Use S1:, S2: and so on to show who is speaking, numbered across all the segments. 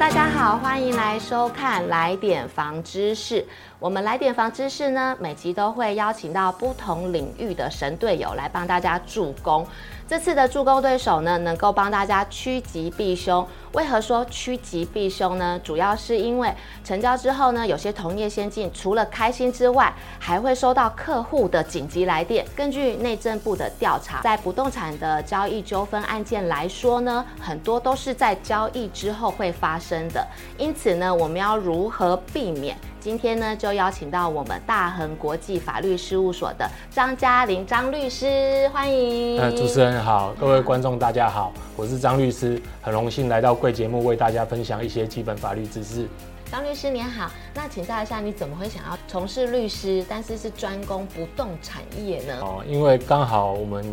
S1: 大家好，欢迎来收看《来点房知识》。我们《来点房知识》呢，每集都会邀请到不同领域的神队友来帮大家助攻。这次的助攻对手呢，能够帮大家趋吉避凶。为何说趋吉避凶呢？主要是因为成交之后呢，有些同业先进除了开心之外，还会收到客户的紧急来电。根据内政部的调查，在不动产的交易纠纷案件来说呢，很多都是在交易之后会发生的。因此呢，我们要如何避免？今天呢，就邀请到我们大恒国际法律事务所的张嘉玲张律师，欢迎。
S2: 呃，主持人好，各位观众大家好，我是张律师，很荣幸来到贵节目为大家分享一些基本法律知识。
S1: 张律师您好，那请教一下，你怎么会想要从事律师，但是是专攻不动产业呢？
S2: 哦，因为刚好我们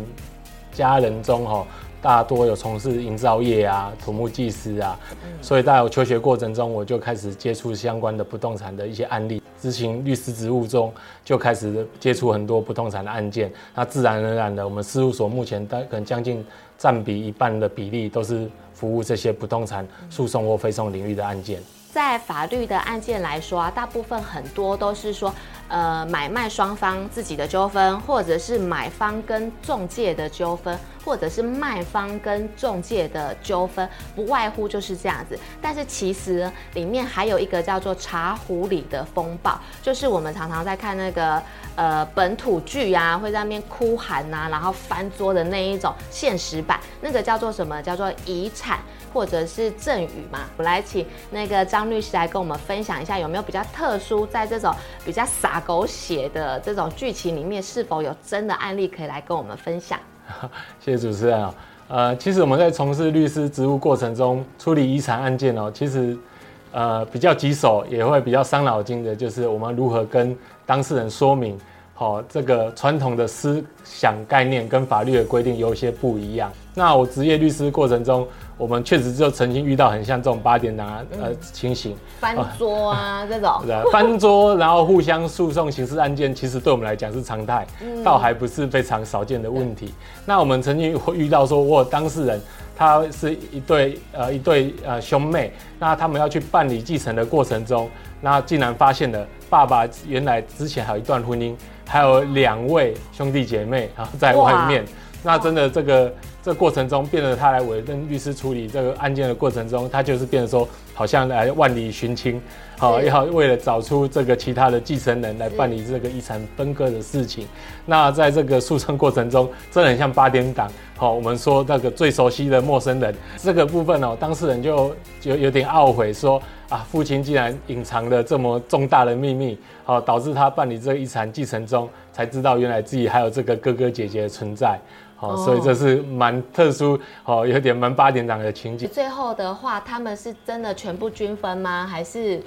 S2: 家人中哈。大多有从事营造业啊、土木技师啊，所以在我求学过程中，我就开始接触相关的不动产的一些案例。执行律师职务中，就开始接触很多不动产的案件。那自然而然的，我们事务所目前大可能将近占比一半的比例，都是服务这些不动产诉讼或非讼领域的案件。
S1: 在法律的案件来说啊，大部分很多都是说，呃，买卖双方自己的纠纷，或者是买方跟中介的纠纷，或者是卖方跟中介的纠纷，不外乎就是这样子。但是其实里面还有一个叫做茶壶里的风暴，就是我们常常在看那个呃本土剧啊，会在那边哭喊呐、啊，然后翻桌的那一种现实版，那个叫做什么？叫做遗产。或者是赠与嘛，我来请那个张律师来跟我们分享一下，有没有比较特殊，在这种比较洒狗血的这种剧情里面，是否有真的案例可以来跟我们分享？
S2: 谢谢主持人啊，呃，其实我们在从事律师职务过程中，处理遗产案件哦，其实呃比较棘手，也会比较伤脑筋的，就是我们如何跟当事人说明。好，这个传统的思想概念跟法律的规定有一些不一样。那我执业律师过程中，我们确实就曾经遇到很像这种八点档啊，呃情形，
S1: 翻桌啊这种，
S2: 对，翻桌然后互相诉讼刑事案件，其实对我们来讲是常态，倒还不是非常少见的问题。那我们曾经会遇到说，我有当事人他是一对呃一对呃兄妹，那他们要去办理继承的过程中，那竟然发现了爸爸原来之前还有一段婚姻。还有两位兄弟姐妹，然后在外面，那真的这个这个过程中，变得他来委任律师处理这个案件的过程中，他就是变得说，好像来万里寻亲，好要为了找出这个其他的继承人来办理这个遗产分割的事情。那在这个诉讼过程中，真的很像八点档。好，我们说那个最熟悉的陌生人这个部分哦，当事人就就有点懊悔说。啊，父亲竟然隐藏了这么重大的秘密，好，导致他办理这个遗产继承中才知道原来自己还有这个哥哥姐姐的存在，好，所以这是蛮特殊，好，有点蛮八点档的情景。
S1: 最后的话，他们是真的全部均分吗？还是？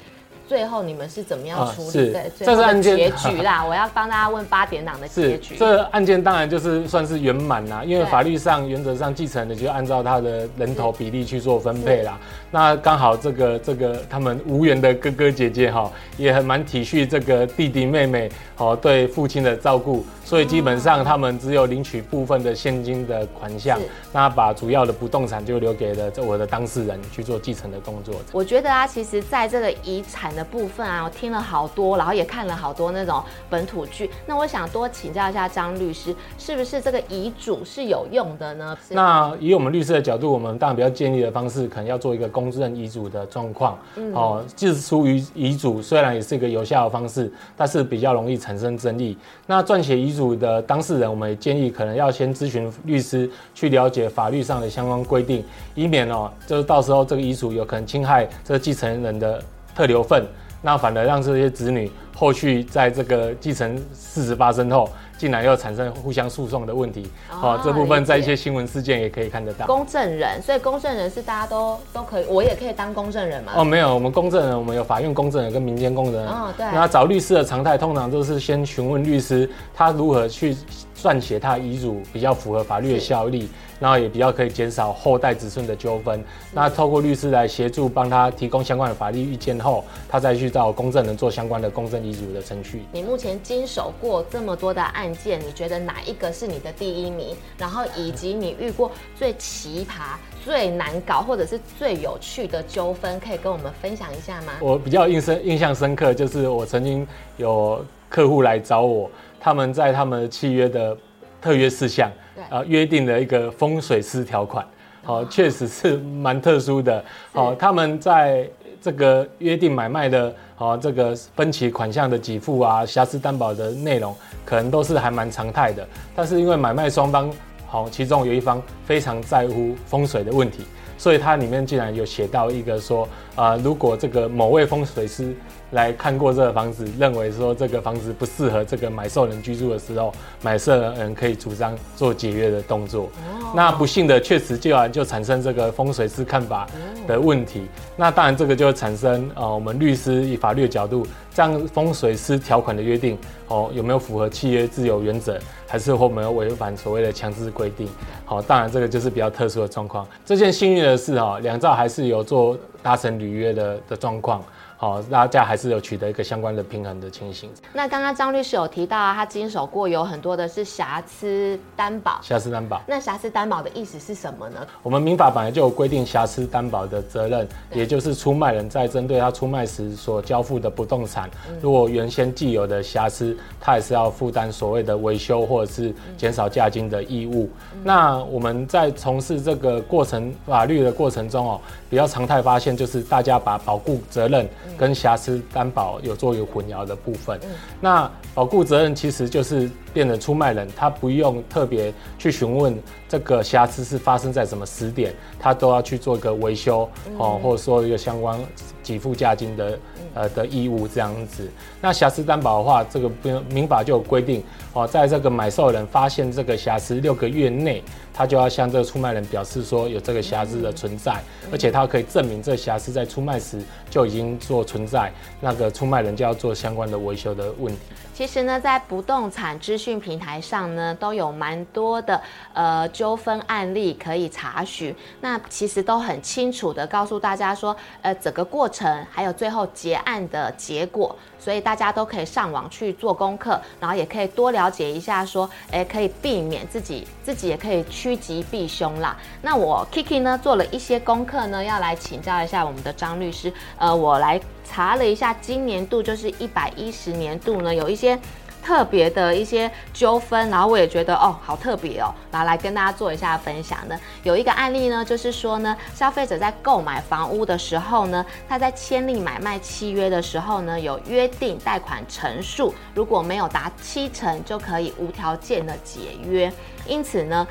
S1: 最后你们是怎么样处理的？啊、是，这是案件结局啦。我要帮大家问八点档的结局。
S2: 这个、案件当然就是算是圆满啦，因为法律上原则上继承的就按照他的人头比例去做分配啦。那刚好这个这个他们无缘的哥哥姐姐哈，也很蛮体恤这个弟弟妹妹哦对父亲的照顾。所以基本上他们只有领取部分的现金的款项，那把主要的不动产就留给了我的当事人去做继承的工作。
S1: 我觉得啊，其实在这个遗产的部分啊，我听了好多，然后也看了好多那种本土剧。那我想多请教一下张律师，是不是这个遗嘱是有用的呢？
S2: 那以我们律师的角度，我们当然比较建议的方式，可能要做一个公证遗嘱的状况。嗯、哦，即使出于遗嘱，虽然也是一个有效的方式，但是比较容易产生争议。那撰写遗嘱。主的当事人，我们也建议可能要先咨询律师，去了解法律上的相关规定，以免哦，就是到时候这个遗嘱有可能侵害这个继承人的特留份，那反而让这些子女后续在这个继承事实发生后。竟然又产生互相诉讼的问题，好、哦，这部分在一些新闻事件也可以看得到。
S1: 公证人，所以公证人是大家都都可以，我也可以当公证人嘛？
S2: 哦，没有，我们公证人，我们有法院公证人跟民间公证人。哦，对。那找律师的常态，通常都是先询问律师，他如何去撰写他遗嘱，比较符合法律的效力。然后也比较可以减少后代子孙的纠纷。那透过律师来协助，帮他提供相关的法律意见后，他再去找公证人做相关的公证遗遗嘱的程序。
S1: 你目前经手过这么多的案件，你觉得哪一个是你的第一名？然后以及你遇过最奇葩、最难搞或者是最有趣的纠纷，可以跟我们分享一下吗？
S2: 我比较印深印象深刻，就是我曾经有客户来找我，他们在他们契约的特约事项，呃，约定了一个风水师条款。好，确实是蛮特殊的。好，他们在这个约定买卖的，哦，这个分期款项的给付啊，瑕疵担保的内容，可能都是还蛮常态的。但是因为买卖双方，好，其中有一方非常在乎风水的问题，所以它里面竟然有写到一个说，啊，如果这个某位风水师。来看过这个房子，认为说这个房子不适合这个买受人居住的时候，买受人可以主张做解约的动作。哦、那不幸的确实就然就产生这个风水师看法的问题。哦、那当然这个就产生呃，我们律师以法律的角度，这样风水师条款的约定哦，有没有符合契约自由原则，还是会没有违反所谓的强制规定？好，当然这个就是比较特殊的状况。这件幸运的的是哈，两兆还是有做达成履约的的状况。好，大家还是有取得一个相关的平衡的情形。
S1: 那刚刚张律师有提到啊，他经手过有很多的是瑕疵担保。
S2: 瑕疵担保。
S1: 那瑕疵担保的意思是什么呢？
S2: 我们民法本来就有规定瑕疵担保的责任，也就是出卖人在针对他出卖时所交付的不动产，如果原先既有的瑕疵，他也是要负担所谓的维修或者是减少价金的义务。那我们在从事这个过程法律的过程中哦，比较常态发现就是大家把保护责任。跟瑕疵担保有做一个混淆的部分，那保固责任其实就是变成出卖人，他不用特别去询问这个瑕疵是发生在什么时点，他都要去做一个维修哦，或者说一个相关给付价金的呃的义务这样子。那瑕疵担保的话，这个民民法就有规定哦，在这个买受人发现这个瑕疵六个月内。他就要向这个出卖人表示说有这个瑕疵的存在，而且他可以证明这瑕疵在出卖时就已经做存在，那个出卖人就要做相关的维修的问题。
S1: 其实呢，在不动产资讯平台上呢，都有蛮多的呃纠纷案例可以查询。那其实都很清楚的告诉大家说，呃，整个过程还有最后结案的结果，所以大家都可以上网去做功课，然后也可以多了解一下，说，诶，可以避免自己自己也可以趋吉避凶啦。那我 Kiki 呢做了一些功课呢，要来请教一下我们的张律师。呃，我来。查了一下，今年度就是一百一十年度呢，有一些特别的一些纠纷，然后我也觉得哦，好特别哦，然后来跟大家做一下分享呢。有一个案例呢，就是说呢，消费者在购买房屋的时候呢，他在签订买卖契约的时候呢，有约定贷款成数，如果没有达七成，就可以无条件的解约，因此呢。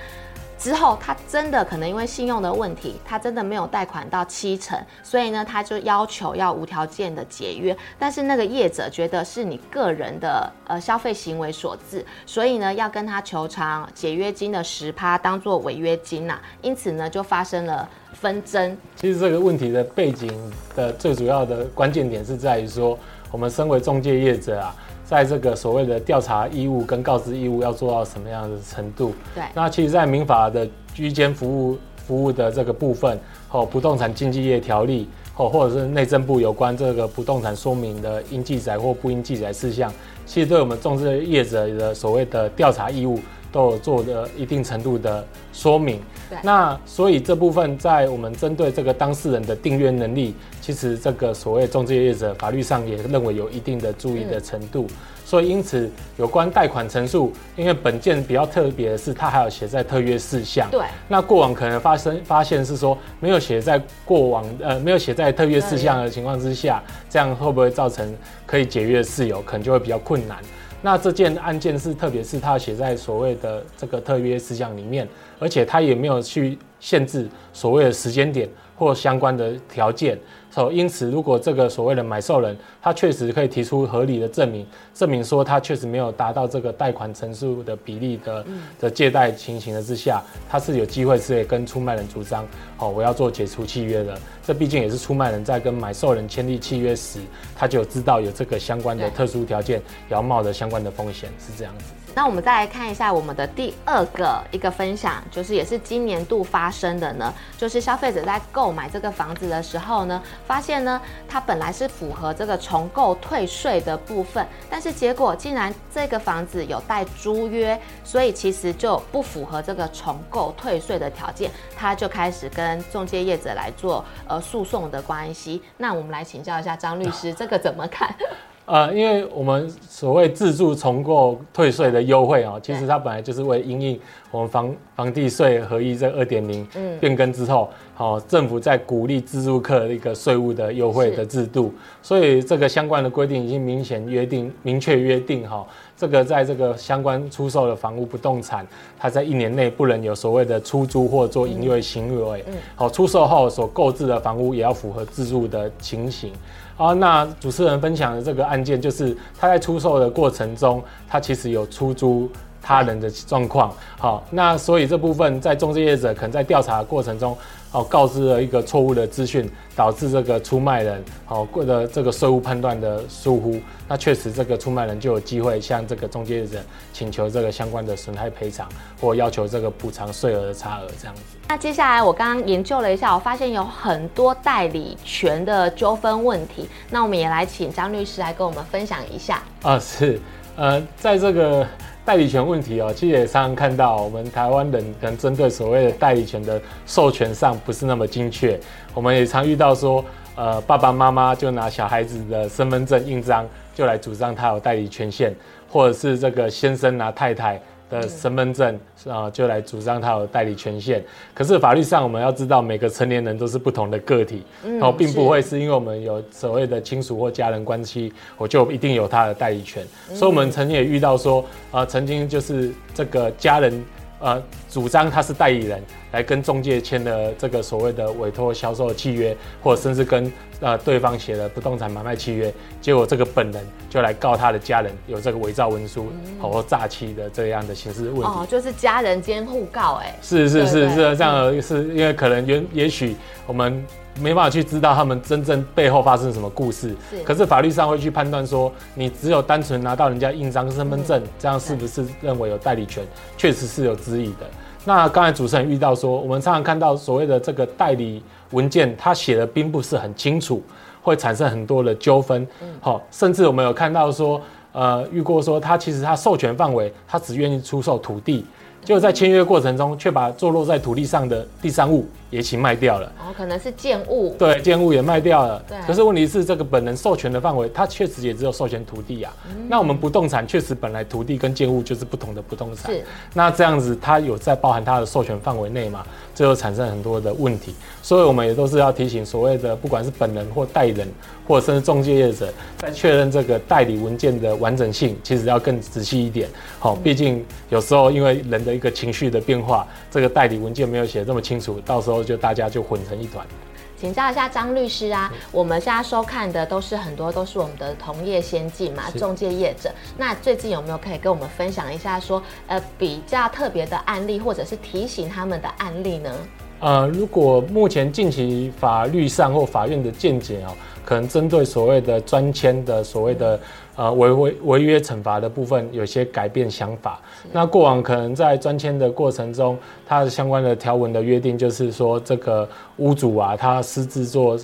S1: 之后，他真的可能因为信用的问题，他真的没有贷款到七成，所以呢，他就要求要无条件的解约。但是那个业者觉得是你个人的呃消费行为所致，所以呢，要跟他求偿解约金的十趴当做违约金呐、因此呢，就发生了纷争。其实这个问题的背景的最主要的关键点是在于说，我们身为中介业者啊。在这个所谓的调查义务跟告知义务要做到什么样的程度？对，那其实，在民法的居间服务服务的这个部分，哦不动产经纪业条例，哦或者是内政部有关这个不动产说明的应记载或不应记载事项，其实对我们仲介业者的所谓的调查义务，都有做的一定程度的说明。对，那所以这部分在我们针对这个当事人的订约能力。其实这个所谓中介业者，法律上也认为有一定的注意的程度，所以因此有关贷款陈述，因为本件比较特别的是，它还有写在特约事项。对。那过往可能发生发现是说，没有写在过往呃没有写在特约事项的情况之下，这样会不会造成可以解约的事由，可能就会比较困难。那这件案件是特别是它写在所谓的这个特约事项里面，而且它也没有去限制所谓的时间点或相关的条件。所以，因此，如果这个所谓的买受人，他确实可以提出合理的证明，证明说他确实没有达到这个贷款成数的比例的的借贷情形的之下，他是有机会是可以跟出卖人主张，哦，我要做解除契约的。这毕竟也是出卖人在跟买受人签订契约时，他就知道有这个相关的特殊条件，也要冒着相关的风险，是这样子。那我们再来看一下我们的第二个一个分享，就是也是今年度发生的呢，就是消费者在购买这个房子的时候呢，发现呢，它本来是符合这个重购退税的部分，但是结果竟然这个房子有带租约，所以其实就不符合这个重购退税的条件，他就开始跟中介业者来做呃诉讼的关系。那我们来请教一下张律师，这个怎么看？
S2: 呃，因为我们所谓自住重购退税的优惠啊，其实它本来就是为因应我们房房地税合一这二点零变更之后，好，政府在鼓励自住客一个税务的优惠的制度，所以这个相关的规定已经明显约定、明确约定哈，这个在这个相关出售的房屋不动产，它在一年内不能有所谓的出租或做营业行为，好，出售后所购置的房屋也要符合自住的情形。啊，那主持人分享的这个案件，就是他在出售的过程中，他其实有出租他人的状况。好，那所以这部分在中介业者可能在调查的过程中。哦，告知了一个错误的资讯，导致这个出卖人哦过的这个税务判断的疏忽，那确实这个出卖人就有机会向这个中介人请求这个相关的损害赔偿，或要求这个补偿税额的差额这样子。
S1: 那接下来我刚刚研究了一下，我发现有很多代理权的纠纷问题，那我们也来请张律师来跟我们分享一下。
S2: 啊，是，呃，在这个。代理权问题哦，其实也常常看到我们台湾人可能针对所谓的代理权的授权上不是那么精确。我们也常遇到说，呃，爸爸妈妈就拿小孩子的身份证印章就来主张他有代理权限，或者是这个先生拿太太的身份证啊，就来主张他有代理权限。可是法律上我们要知道，每个成年人都是不同的个体，然后并不会是因为我们有所谓的亲属或家人关系，我就一定有他的代理权。所以，我们曾经也遇到说，啊，曾经就是这个家人。呃，主张他是代理人，来跟中介签的这个所谓的委托销售契约，或者甚至跟呃对方写的不动产买卖契约，结果这个本人就来告他的家人有这个伪造文书或诈欺的这样的刑事问题。
S1: 哦，就是家人间互告，哎，
S2: 是是是是这样，是因为可能原也许我们。没办法去知道他们真正背后发生什么故事，是。可是法律上会去判断说，你只有单纯拿到人家印章身份证，嗯，这样是不是认为有代理权？确实是有质疑的。那刚才主持人遇到说，我们常常看到所谓的这个代理文件，他写的并不是很清楚，会产生很多的纠纷。好，嗯，甚至我们有看到说，呃，遇过说他其实他授权范围，他只愿意出售土地。就在签约过程中，却把坐落在土地上的第三物也一起卖掉了。
S1: 哦，可能是建物。
S2: 对，建物也卖掉了。对。可是问题是，这个本人授权的范围，它确实也只有授权土地啊。嗯。那我们不动产确实本来土地跟建物就是不同的不动产。是。那这样子，它有在包含它的授权范围内嘛？最后产生很多的问题。所以我们也都是要提醒所谓的，不管是本人或代理人，或者甚至中介业者，在确认这个代理文件的完整性，其实要更仔细一点。好，毕竟有时候因为人的一个情绪的变化，这个代理文件没有写这么清楚，到时候就大家就混成一团。
S1: 请教一下张律师啊，我们现在收看的都是很多都是我们的同业先进嘛，中介业者。那最近有没有可以跟我们分享一下说，呃，比较特别的案例，或者是提醒他们的案例呢？
S2: 呃，如果目前近期法律上或法院的见解哦，可能针对所谓的专签的所谓的呃违违违约惩罚的部分有些改变想法。那过往可能在专签的过程中，它的相关的条文的约定就是说，这个屋主啊，他私自做。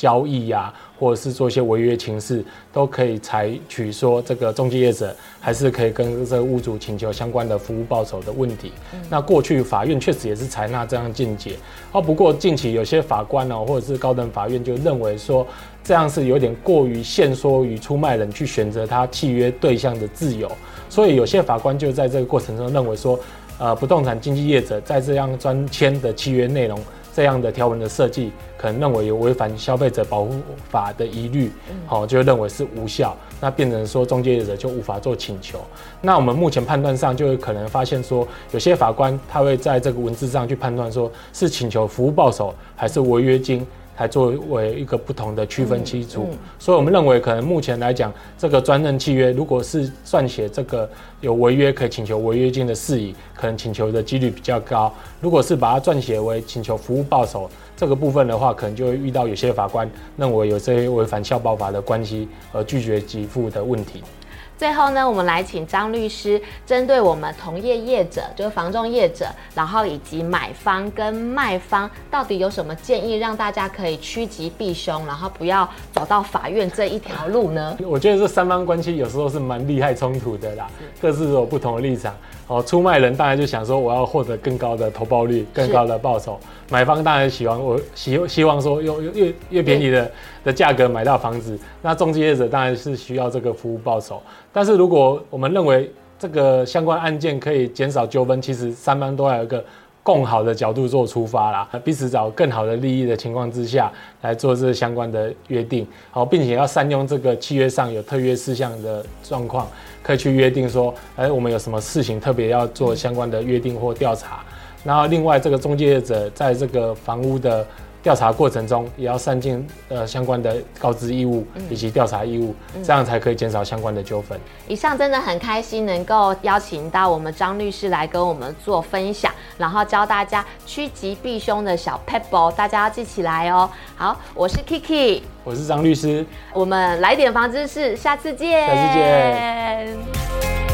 S2: 交易呀、啊，或者是做一些违约情事，都可以采取说这个中介业者还是可以跟这个屋主请求相关的服务报酬的问题。嗯、那过去法院确实也是采纳这样见解。哦，不过近期有些法官呢、哦，或者是高等法院就认为说，这样是有点过于限缩于出卖人去选择他契约对象的自由。所以有些法官就在这个过程中认为说，呃，不动产经纪业者在这样专签的契约内容。这样的条文的设计，可能认为有违反消费者保护法的疑虑，好，就认为是无效，那变成说中介业者就无法做请求。那我们目前判断上，就有可能发现说，有些法官他会在这个文字上去判断说，是请求服务报酬还是违约金。来作为一个不同的区分基础，所以我们认为可能目前来讲，这个专任契约如果是撰写这个有违约可以请求违约金的事宜，可能请求的几率比较高。如果是把它撰写为请求服务报酬这个部分的话，可能就会遇到有些法官认为有这些违反校报法的关系而拒绝给付的问题。
S1: 最后呢，我们来请张律师针对我们同业业者，就是房仲业者，然后以及买方跟卖方，到底有什么建议，让大家可以趋吉避凶，然后不要走到法院这一条路呢？
S2: 我觉得这三方关系有时候是蛮厉害冲突的啦，各自有不同的立场。哦，出卖人当然就想说我要获得更高的投报率、更高的报酬；买方当然喜欢我希希望说用越越便宜的的价格买到房子。那中介业者当然是需要这个服务报酬。但是如果我们认为这个相关案件可以减少纠纷，其实三方都要有一个。更好的角度做出发啦，彼此找更好的利益的情况之下来做这相关的约定，好，并且要善用这个契约上有特约事项的状况，可以去约定说，哎，我们有什么事情特别要做相关的约定或调查，然后另外这个中介者在这个房屋的。调查过程中也要善尽呃相关的告知义务以及调查义务，嗯、这样才可以减少相关的纠纷。
S1: 以上真的很开心能够邀请到我们张律师来跟我们做分享，然后教大家趋吉避凶的小 pebble，，大家要记起来哦。好，我是 Kiki，
S2: 我是张律师，
S1: 我们来点房知识，下次见，
S2: 下次见。